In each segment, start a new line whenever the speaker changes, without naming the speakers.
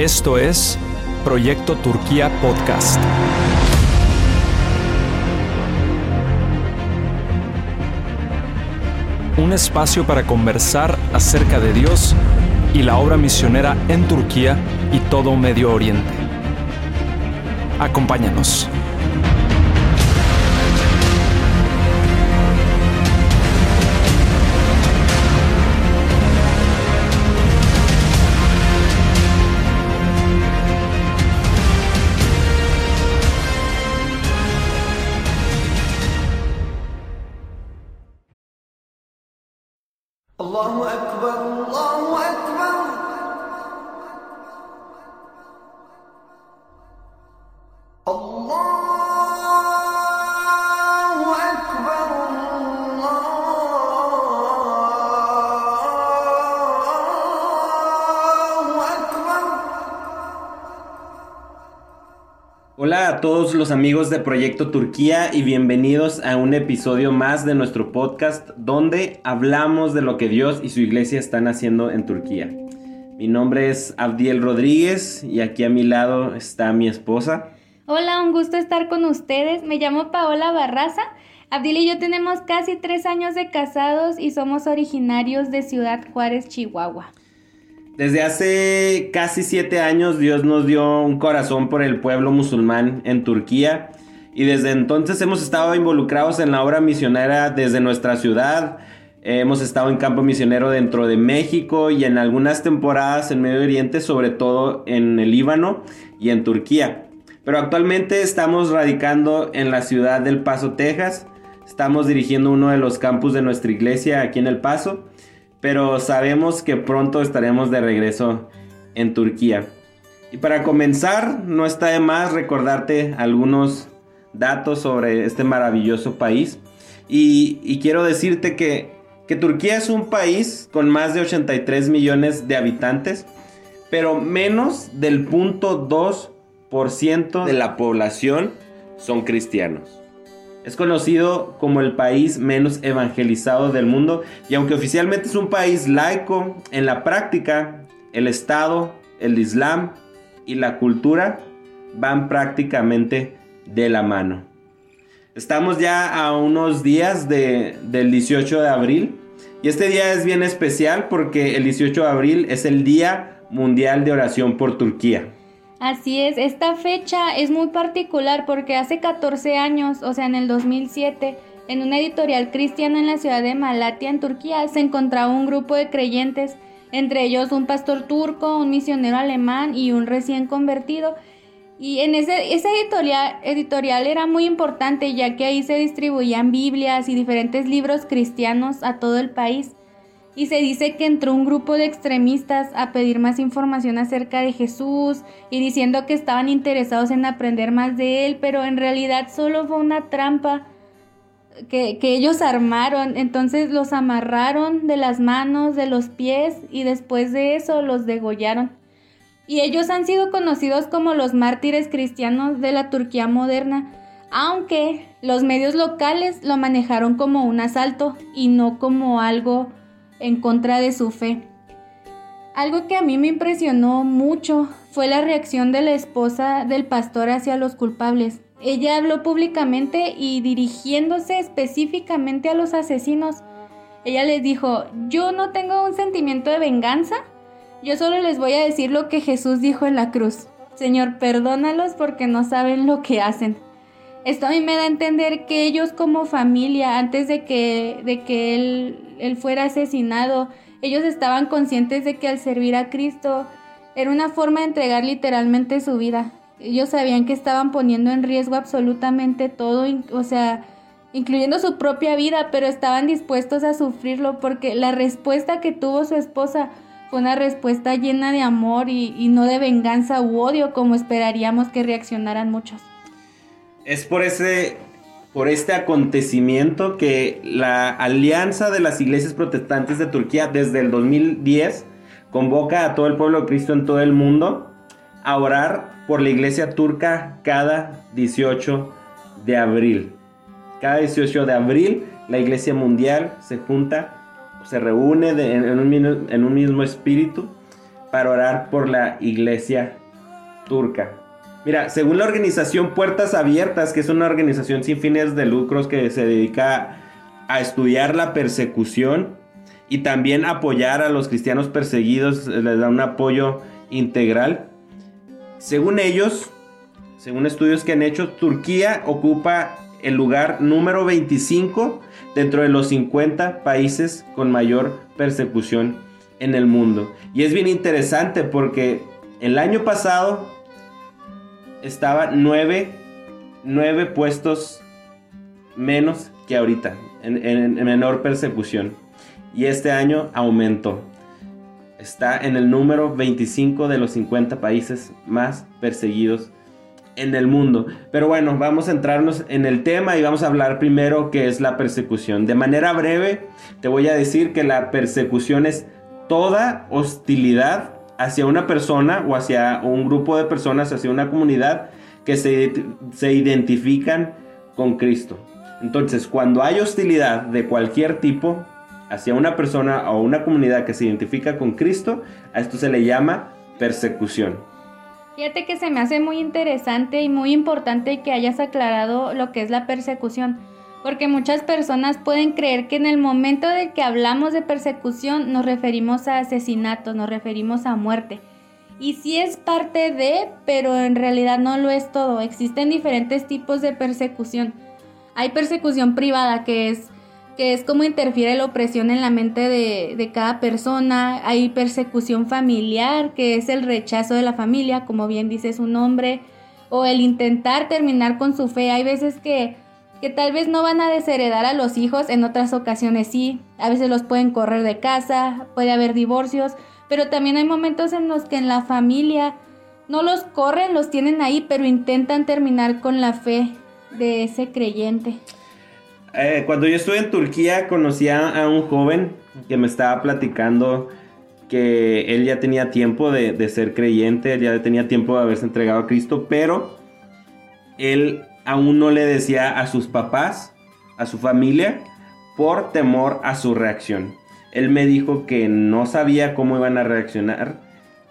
Esto es Proyecto Turquía Podcast. Un espacio para conversar acerca de Dios y la obra misionera en Turquía y todo Medio Oriente. Acompáñanos.
الله أكبر الله
todos los amigos de Proyecto Turquía y bienvenidos a un episodio más de nuestro podcast donde hablamos de lo que Dios y su iglesia están haciendo en Turquía. Mi nombre es Abdiel Rodríguez y aquí a mi lado está mi esposa.
Hola, un gusto estar con ustedes. Me llamo Paola Barraza. Abdil y yo tenemos casi tres años de casados y somos originarios de Ciudad Juárez, Chihuahua.
Desde hace casi siete años Dios nos dio un corazón por el pueblo musulmán en Turquía y desde entonces hemos estado involucrados en la obra misionera desde nuestra ciudad. Hemos estado en campo misionero dentro de México y en algunas temporadas en Medio Oriente, sobre todo en el Líbano y en Turquía. Pero actualmente estamos radicando en la ciudad del Paso, Texas. Estamos dirigiendo uno de los campus de nuestra iglesia aquí en El Paso pero sabemos que pronto estaremos de regreso en Turquía. Y para comenzar, no está de más recordarte algunos datos sobre este maravilloso país. Y, quiero decirte que, que Turquía es un país con más de 83 millones de habitantes, pero menos del 0.2% de la población son cristianos. Es conocido como el país menos evangelizado del mundo y aunque oficialmente es un país laico, en la práctica el Estado, el Islam y la cultura van prácticamente de la mano. Estamos ya a unos días de, del 18 de abril y este día es bien especial porque el 18 de abril es el Día Mundial de Oración por Turquía.
Así es, esta fecha es muy particular porque hace 14 años, o sea, en el 2007, en una editorial cristiana en la ciudad de Malatya, en Turquía, se encontraba un grupo de creyentes, entre ellos un pastor turco, un misionero alemán y un recién convertido. Y en ese, esa editorial, editorial era muy importante ya que ahí se distribuían Biblias y diferentes libros cristianos a todo el país y se dice que entró un grupo de extremistas a pedir más información acerca de Jesús y diciendo que estaban interesados en aprender más de él, pero en realidad solo fue una trampa que, ellos armaron. Entonces los amarraron de las manos, de los pies y después de eso los degollaron. Y ellos han sido conocidos como los mártires cristianos de la Turquía moderna, aunque los medios locales lo manejaron como un asalto y no como algo en contra de su fe. Algo que a mí me impresionó mucho fue la reacción de la esposa del pastor hacia los culpables. Ella habló públicamente y dirigiéndose específicamente a los asesinos. Ella les dijo, yo no tengo un sentimiento de venganza, yo solo les voy a decir lo que Jesús dijo en la cruz. Señor, perdónalos porque no saben lo que hacen. Esto a mí me da a entender que ellos como familia, antes de que, de que él, él fuera asesinado, ellos estaban conscientes de que al servir a Cristo era una forma de entregar literalmente su vida. Ellos sabían que estaban poniendo en riesgo absolutamente todo, o sea, incluyendo su propia vida, pero estaban dispuestos a sufrirlo porque la respuesta que tuvo su esposa fue una respuesta llena de amor y, y no de venganza u odio como esperaríamos que reaccionaran muchos.
Es por ese por este acontecimiento que la Alianza de las Iglesias Protestantes de Turquía desde el 2010 convoca a todo el pueblo de Cristo en todo el mundo a orar por la iglesia turca cada 18 de abril. Cada 18 de abril la iglesia mundial se junta, se reúne en un mismo espíritu para orar por la iglesia turca. Mira, según la organización Puertas Abiertas, que es una organización sin fines de lucros que se dedica a estudiar la persecución y también apoyar a los cristianos perseguidos, les da un apoyo integral. Según ellos, según estudios que han hecho, Turquía ocupa el lugar número 25 dentro de los 50 países con mayor persecución en el mundo. Y es bien interesante porque el año pasado estaba 9, puestos menos que ahorita, en, en menor persecución. Y este año aumentó. Está en el número 25 de los 50 países más perseguidos en el mundo. Pero bueno, vamos a entrarnos en el tema y vamos a hablar primero qué es la persecución. De manera breve, te voy a decir que la persecución es toda hostilidad hacia una persona o hacia un grupo de personas, hacia una comunidad que se, se identifican con Cristo. Entonces, cuando hay hostilidad de cualquier tipo hacia una persona o una comunidad que se identifica con Cristo, a esto se le llama persecución.
Fíjate que se me hace muy interesante y muy importante que hayas aclarado lo que es la persecución, porque muchas personas pueden creer que en el momento de que hablamos de persecución nos referimos a asesinato, nos referimos a muerte. Y sí es parte de, pero en realidad no lo es todo. Existen diferentes tipos de persecución. Hay persecución privada, que es que es como interfiere la opresión en la mente de, cada persona. Hay persecución familiar, que es el rechazo de la familia, como bien dice su nombre, o el intentar terminar con su fe. Hay veces que, que tal vez no van a desheredar a los hijos, en otras ocasiones sí. A veces los pueden correr de casa, puede haber divorcios, pero también hay momentos en los que en la familia no los corren, los tienen ahí, pero intentan terminar con la fe de ese creyente.
Eh, cuando yo estuve en Turquía conocí a, un joven que me estaba platicando que él ya tenía tiempo de, ser creyente, él ya tenía tiempo de haberse entregado a Cristo, pero él aún no le decía a sus papás, a su familia, por temor a su reacción. Él me dijo que no sabía cómo iban a reaccionar,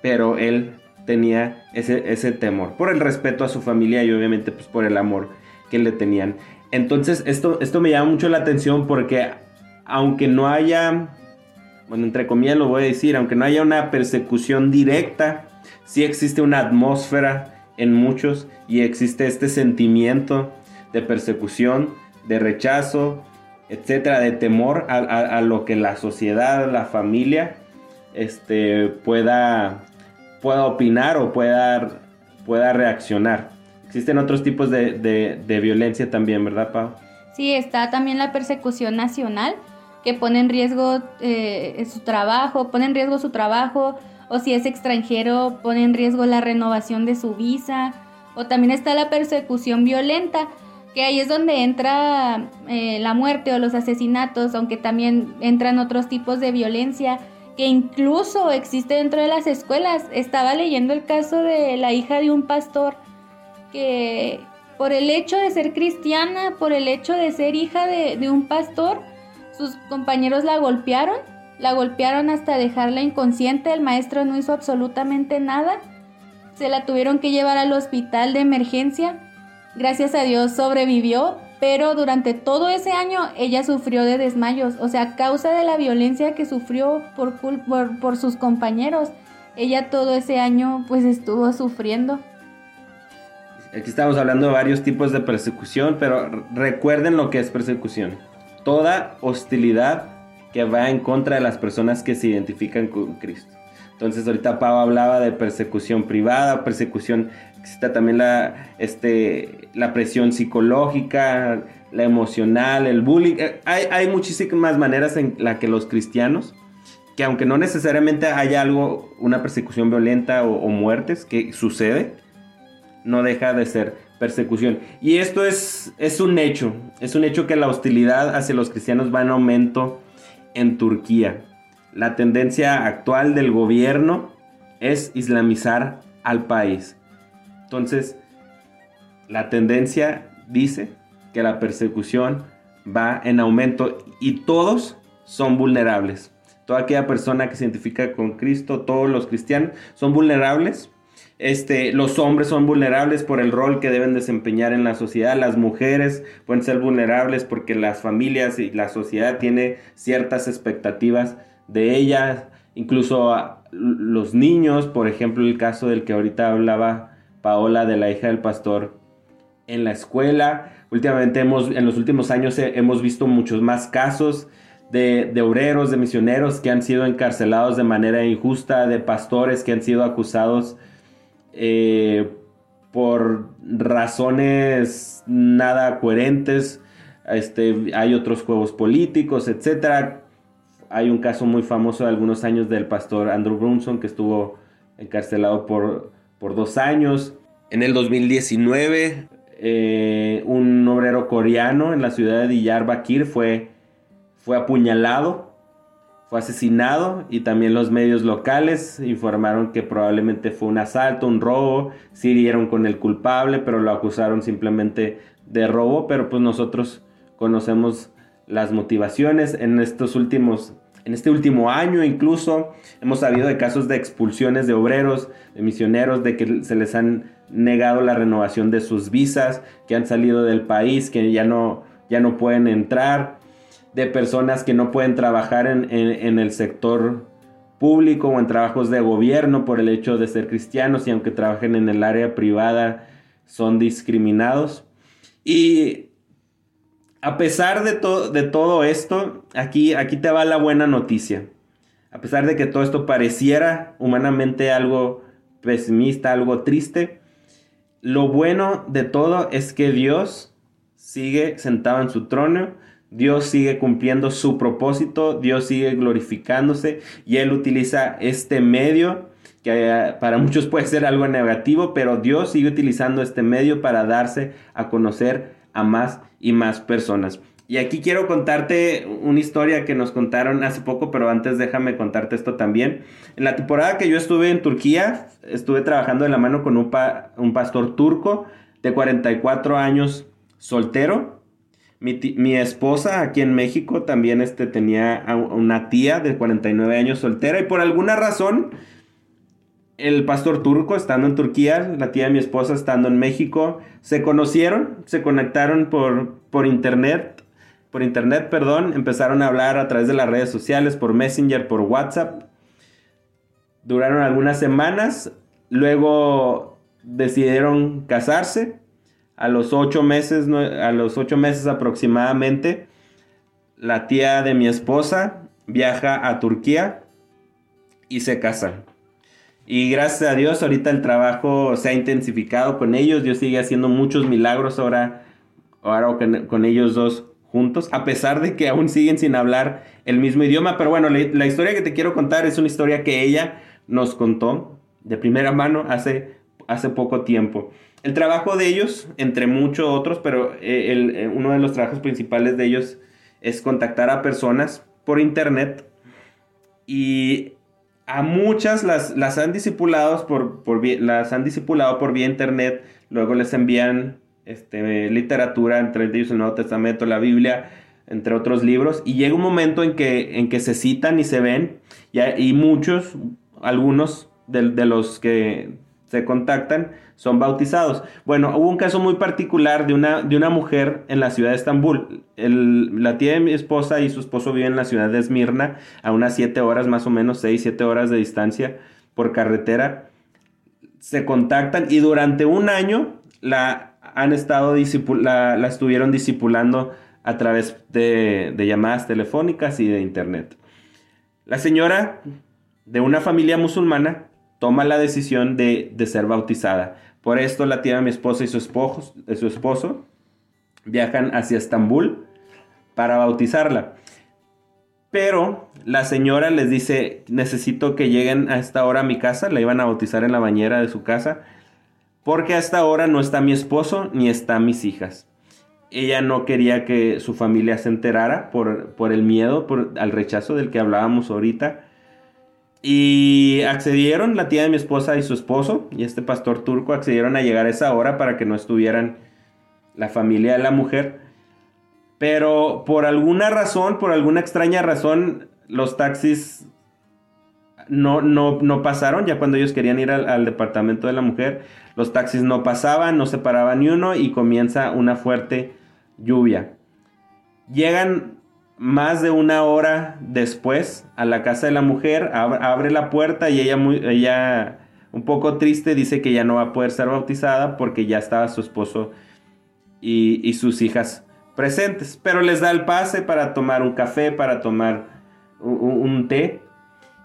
pero él tenía ese, ese temor, por el respeto a su familia y obviamente pues por el amor que le tenían. Entonces, esto, esto me llama mucho la atención porque aunque no haya, bueno, entre comillas lo voy a decir, aunque no haya una persecución directa, sí existe una atmósfera en muchos y existe este sentimiento de persecución, de rechazo, etcétera, de temor a, lo que la sociedad, la familia, este, pueda, pueda opinar o pueda, pueda reaccionar. Existen otros tipos de, violencia también, ¿verdad, Pau?
Sí, está también la persecución nacional, que pone en riesgo eh, su trabajo, pone en riesgo su trabajo, o si es extranjero, pone en riesgo la renovación de su visa, o también está la persecución violenta, que ahí es donde entra eh, la muerte o los asesinatos, aunque también entran otros tipos de violencia que incluso existe dentro de las escuelas. Estaba leyendo el caso de la hija de un pastor que por el hecho de ser cristiana, por el hecho de ser hija de, un pastor, sus compañeros la golpearon, la golpearon hasta dejarla inconsciente, el maestro no hizo absolutamente nada, se la tuvieron que llevar al hospital de emergencia, gracias a Dios sobrevivió, pero durante todo ese año ella sufrió de desmayos, o sea, a causa de la violencia que sufrió por, por, por sus compañeros, ella todo ese año pues estuvo sufriendo.
Aquí estamos hablando de varios tipos de persecución, pero recuerden lo que es persecución. Toda hostilidad que va en contra de las personas que se identifican con Cristo. Entonces ahorita Pau hablaba de persecución privada, persecución, existe también la, este, la presión psicológica, la emocional, el bullying. Eh, hay, hay muchísimas maneras en la que los cristianos, que aunque no necesariamente haya algo, una persecución violenta o, o muertes, que sucede, no deja de ser persecución. Y esto es, es un hecho, es un hecho que la hostilidad hacia los cristianos va en aumento en Turquía. La tendencia actual del gobierno es islamizar al país. Entonces, la tendencia dice que la persecución va en aumento y todos son vulnerables. toda aquella persona que se identifica con Cristo, todos los cristianos, son vulnerables. Este, los hombres son vulnerables por el rol que deben desempeñar en la sociedad. Las mujeres pueden ser vulnerables porque las familias y la sociedad tiene ciertas expectativas de ellas. Incluso a los niños, por ejemplo, el caso del que ahorita hablaba Paola de la hija del pastor en la escuela. Últimamente hemos, en los últimos años hemos visto muchos más casos de, obreros, de misioneros que han sido encarcelados de manera injusta, de pastores que han sido acusados eh, por razones nada coherentes. Este, hay otros juegos políticos, etc. Hay un caso muy famoso de algunos años del pastor Andrew Brunson que estuvo encarcelado por, por dos años. En el 2019, eh, un obrero coreano en la ciudad de Diyarbakir fue, fue apuñalado fue asesinado y también los medios locales informaron que probablemente fue un asalto, un robo, sí dieron con el culpable, pero lo acusaron simplemente de robo, pero pues nosotros conocemos las motivaciones. En estos últimos en este último año incluso hemos sabido de casos de expulsiones de obreros, de misioneros, de que se les han negado la renovación de sus visas, que han salido del país, que ya no, ya no pueden entrar de personas que no pueden trabajar en, el sector público o en trabajos de gobierno por el hecho de ser cristianos y aunque trabajen en el área privada son discriminados. Y a pesar de, de todo esto, aquí, aquí te va la buena noticia. A pesar de que todo esto pareciera humanamente algo pesimista, algo triste, lo bueno de todo es que Dios sigue sentado en su trono Dios sigue cumpliendo su propósito, Dios sigue glorificándose y Él utiliza este medio que eh, para muchos puede ser algo negativo, pero Dios sigue utilizando este medio para darse a conocer a más y más personas. Y aquí quiero contarte una historia que nos contaron hace poco, pero antes déjame contarte esto también. En la temporada que yo estuve en Turquía, estuve trabajando de la mano con un, un pastor turco de 44 años soltero mi, esposa aquí en México también este, tenía una tía de 49 años soltera y por alguna razón el pastor turco estando en Turquía, la tía de mi esposa estando en México, se conocieron, se conectaron por, por internet, por internet, perdón, empezaron a hablar a través de las redes sociales, por Messenger, por WhatsApp. Duraron algunas semanas, luego decidieron casarse a los ocho meses, a los ocho meses aproximadamente, la tía de mi esposa viaja a Turquía y se casan. Y gracias a Dios ahorita el trabajo se ha intensificado con ellos. Dios sigue haciendo muchos milagros ahora, ahora con, con ellos dos juntos, a pesar de que aún siguen sin hablar el mismo idioma. Pero bueno, la, la, historia que te quiero contar es una historia que ella nos contó de primera mano hace, hace poco tiempo. El trabajo de ellos, entre muchos otros, pero eh, eh, uno de los trabajos principales de ellos es contactar a personas por internet y a muchas las, las han discipulado por, por, las han discipulado por vía internet, luego les envían este, literatura, entre ellos el Nuevo Testamento, la Biblia, entre otros libros, y llega un momento en que, en que se citan y se ven, y, y muchos, algunos de, de los que se contactan, son bautizados. Bueno, hubo un caso muy particular de una, de una mujer en la ciudad de Estambul. la tía de mi esposa y su esposo viven en la ciudad de Esmirna, a unas 7 horas más o menos, 6, 7 horas de distancia por carretera. Se contactan y durante un año la han estado la, la estuvieron discipulando a través de, de llamadas telefónicas y de internet. La señora de una familia musulmana toma la decisión de, ser bautizada. Por esto la tía de mi esposa y su esposo, viajan hacia Estambul para bautizarla. Pero la señora les dice, necesito que lleguen a esta hora a mi casa, la iban a bautizar en la bañera de su casa, porque a esta hora no está mi esposo ni están mis hijas. Ella no quería que su familia se enterara por, por el miedo, por, al rechazo del que hablábamos ahorita. Y accedieron la tía de mi esposa y su esposo y este pastor turco accedieron a llegar a esa hora para que no estuvieran la familia de la mujer. Pero por alguna razón, por alguna extraña razón, los taxis no, no, no pasaron, ya cuando ellos querían ir al, departamento de la mujer, los taxis no pasaban, no se paraba ni uno y comienza una fuerte lluvia. Llegan más de una hora después a la casa de la mujer, ab- abre la puerta y ella, muy, ella un poco triste dice que ya no va a poder ser bautizada porque ya estaba su esposo y, y sus hijas presentes. Pero les da el pase para tomar un café, para tomar un, un- té.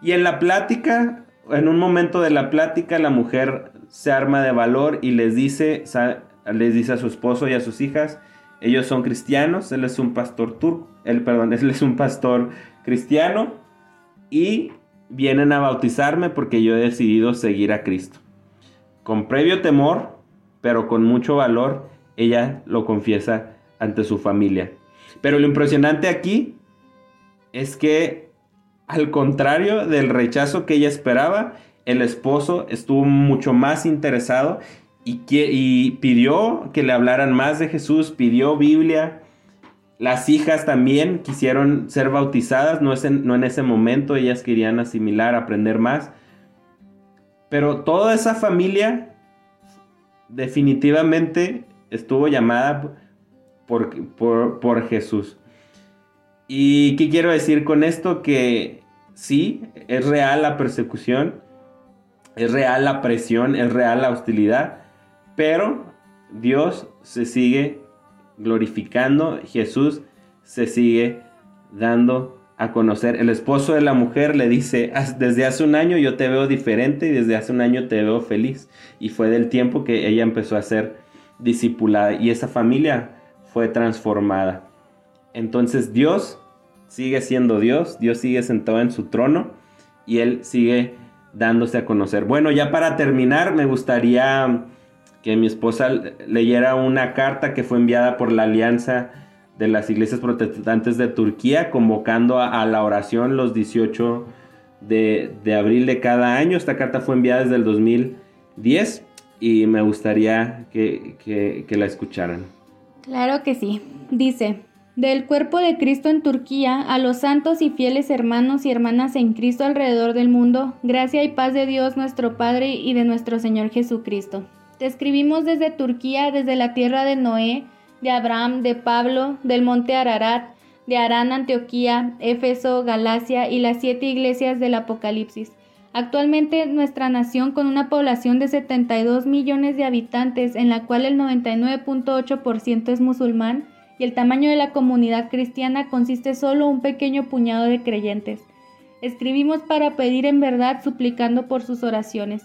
Y en la plática, en un momento de la plática, la mujer se arma de valor y les dice, les dice a su esposo y a sus hijas, ellos son cristianos, él es un pastor turco, él, perdón, él es un pastor cristiano y vienen a bautizarme porque yo he decidido seguir a Cristo. Con previo temor, pero con mucho valor, ella lo confiesa ante su familia. Pero lo impresionante aquí es que, al contrario del rechazo que ella esperaba, el esposo estuvo mucho más interesado y, y pidió que le hablaran más de Jesús, pidió Biblia. Las hijas también quisieron ser bautizadas, no, en, no en ese momento, ellas querían asimilar, aprender más. Pero toda esa familia definitivamente estuvo llamada por, por, por Jesús. ¿Y qué quiero decir con esto? Que sí, es real la persecución, es real la presión, es real la hostilidad, pero Dios se sigue glorificando, Jesús se sigue dando a conocer. El esposo de la mujer le dice, "Haz- desde hace un año yo te veo diferente y desde hace un año te veo feliz. Y fue del tiempo que ella empezó a ser discipulada y esa familia fue transformada. Entonces Dios sigue siendo Dios, Dios sigue sentado en su trono y Él sigue dándose a conocer. Bueno, ya para terminar, me gustaría que mi esposa leyera una carta que fue enviada por la Alianza de las Iglesias Protestantes de Turquía, convocando a, la oración los 18 de, de abril de cada año. Esta carta fue enviada desde el 2010 y me gustaría que- que la escucharan.
Claro que sí. Dice, del cuerpo de Cristo en Turquía, a los santos y fieles hermanos y hermanas en Cristo alrededor del mundo, gracia y paz de Dios nuestro Padre y de nuestro Señor Jesucristo. Te escribimos desde Turquía, desde la tierra de Noé, de Abraham, de Pablo, del monte Ararat, de Arán, Antioquía, Éfeso, Galacia y las siete iglesias del Apocalipsis. Actualmente nuestra nación con una población de 72 millones de habitantes, en la cual el 99.8% es musulmán, y el tamaño de la comunidad cristiana consiste solo un pequeño puñado de creyentes. Escribimos para pedir en verdad suplicando por sus oraciones.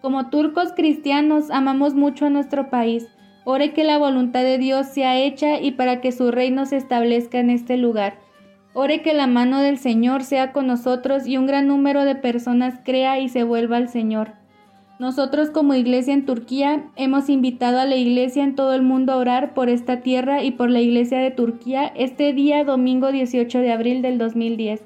Como turcos cristianos amamos mucho a nuestro país. Ore que la voluntad de Dios sea hecha y para que su reino se establezca en este lugar. Ore que la mano del Señor sea con nosotros y un gran número de personas crea y se vuelva al Señor. Nosotros como iglesia en Turquía hemos invitado a la iglesia en todo el mundo a orar por esta tierra y por la iglesia de Turquía este día domingo 18 de abril del 2010.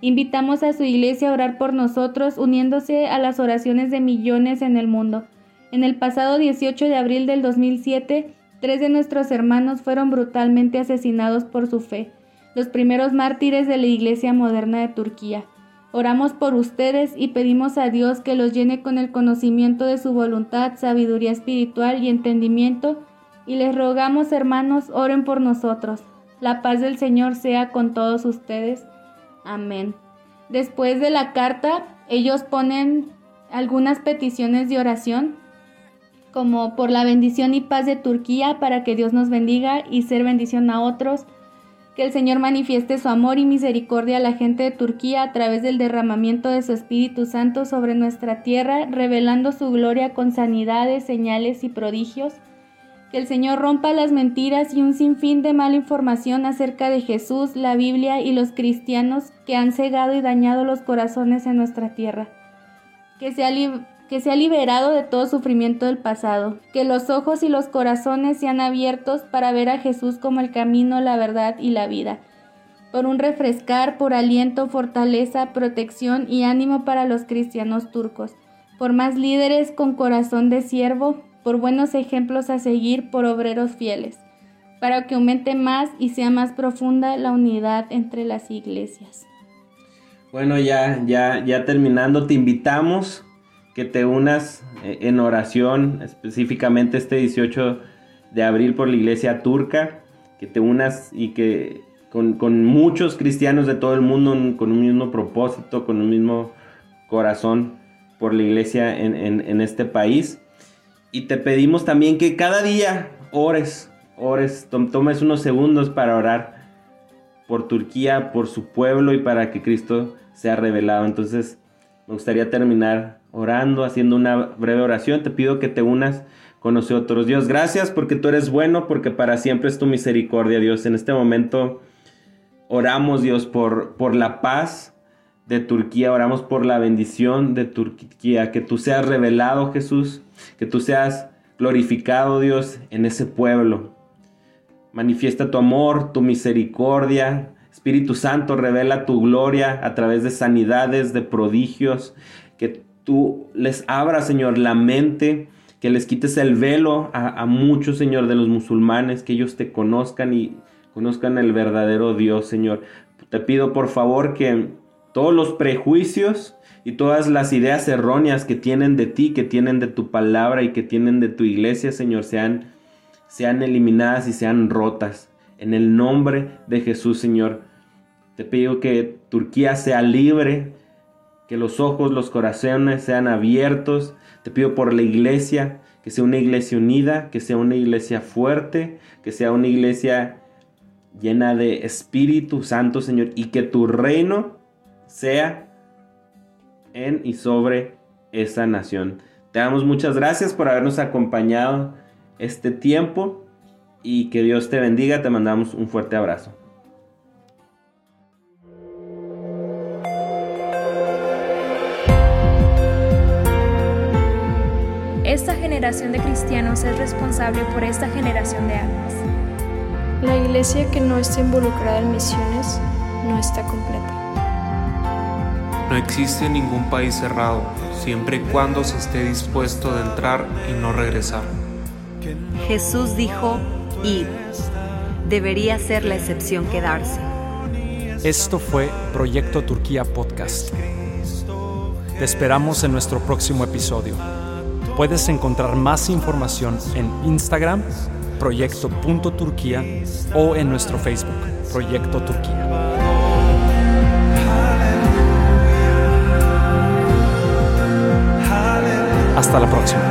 Invitamos a su iglesia a orar por nosotros uniéndose a las oraciones de millones en el mundo. En el pasado 18 de abril del 2007, tres de nuestros hermanos fueron brutalmente asesinados por su fe, los primeros mártires de la iglesia moderna de Turquía. Oramos por ustedes y pedimos a Dios que los llene con el conocimiento de su voluntad, sabiduría espiritual y entendimiento, y les rogamos, hermanos, oren por nosotros. La paz del Señor sea con todos ustedes. Amén. Después de la carta, ellos ponen algunas peticiones de oración, como por la bendición y paz de Turquía, para que Dios nos bendiga y ser bendición a otros, que el Señor manifieste su amor y misericordia a la gente de Turquía a través del derramamiento de su Espíritu Santo sobre nuestra tierra, revelando su gloria con sanidades, señales y prodigios. Que el Señor rompa las mentiras y un sinfín de mala información acerca de Jesús, la Biblia y los cristianos que han cegado y dañado los corazones en nuestra tierra. Que sea, que sea liberado de todo sufrimiento del pasado. Que los ojos y los corazones sean abiertos para ver a Jesús como el camino, la verdad y la vida. Por un refrescar, por aliento, fortaleza, protección y ánimo para los cristianos turcos. Por más líderes con corazón de siervo, por buenos ejemplos a seguir, por obreros fieles, para que aumente más y sea más profunda la unidad entre las iglesias.
Bueno, ya, ya, ya terminando, te invitamos que te unas eh, en oración, específicamente este 18 de abril por la iglesia turca, que te unas y que con, con muchos cristianos de todo el mundo, con un mismo propósito, con un mismo corazón por la iglesia en, en, en este país. Y te pedimos también que cada día ores, ores, tom- tomes unos segundos para orar por Turquía, por su pueblo y para que Cristo sea revelado. Entonces, me gustaría terminar orando, haciendo una breve oración. Te pido que te unas con nosotros. Dios, gracias porque tú eres bueno, porque para siempre es tu misericordia, Dios. En este momento oramos, Dios, por, por la paz de Turquía, oramos por la bendición de Turquía, que tú seas revelado, Jesús, que tú seas glorificado, Dios, en ese pueblo. Manifiesta tu amor, tu misericordia. Espíritu Santo, revela tu gloria a través de sanidades, de prodigios. Que tú les abras, Señor, la mente. Que les quites el velo a, a muchos, Señor, de los musulmanes. Que ellos te conozcan y conozcan el verdadero Dios, Señor. Te pido, por favor, que todos los prejuicios y todas las ideas erróneas que tienen de ti, que tienen de tu palabra y que tienen de tu iglesia, Señor, sean sean eliminadas y sean rotas. En el nombre de Jesús, Señor, te pido que Turquía sea libre, que los ojos, los corazones sean abiertos. Te pido por la iglesia, que sea una iglesia unida, que sea una iglesia fuerte, que sea una iglesia llena de Espíritu Santo, Señor, y que tu reino sea en y sobre esa nación. Te damos muchas gracias por habernos acompañado este tiempo y que Dios te bendiga. Te mandamos un fuerte abrazo.
Esta generación de cristianos es responsable por esta generación de almas.
La iglesia que no está involucrada en misiones no está completa.
No existe ningún país cerrado, siempre y cuando se esté dispuesto de entrar y no regresar.
Jesús dijo, id. Debería ser la excepción quedarse.
Esto fue Proyecto Turquía Podcast. Te esperamos en nuestro próximo episodio. Puedes encontrar más información en Instagram, proyecto.turquía o en nuestro Facebook, Proyecto Turquía. Hasta la próxima.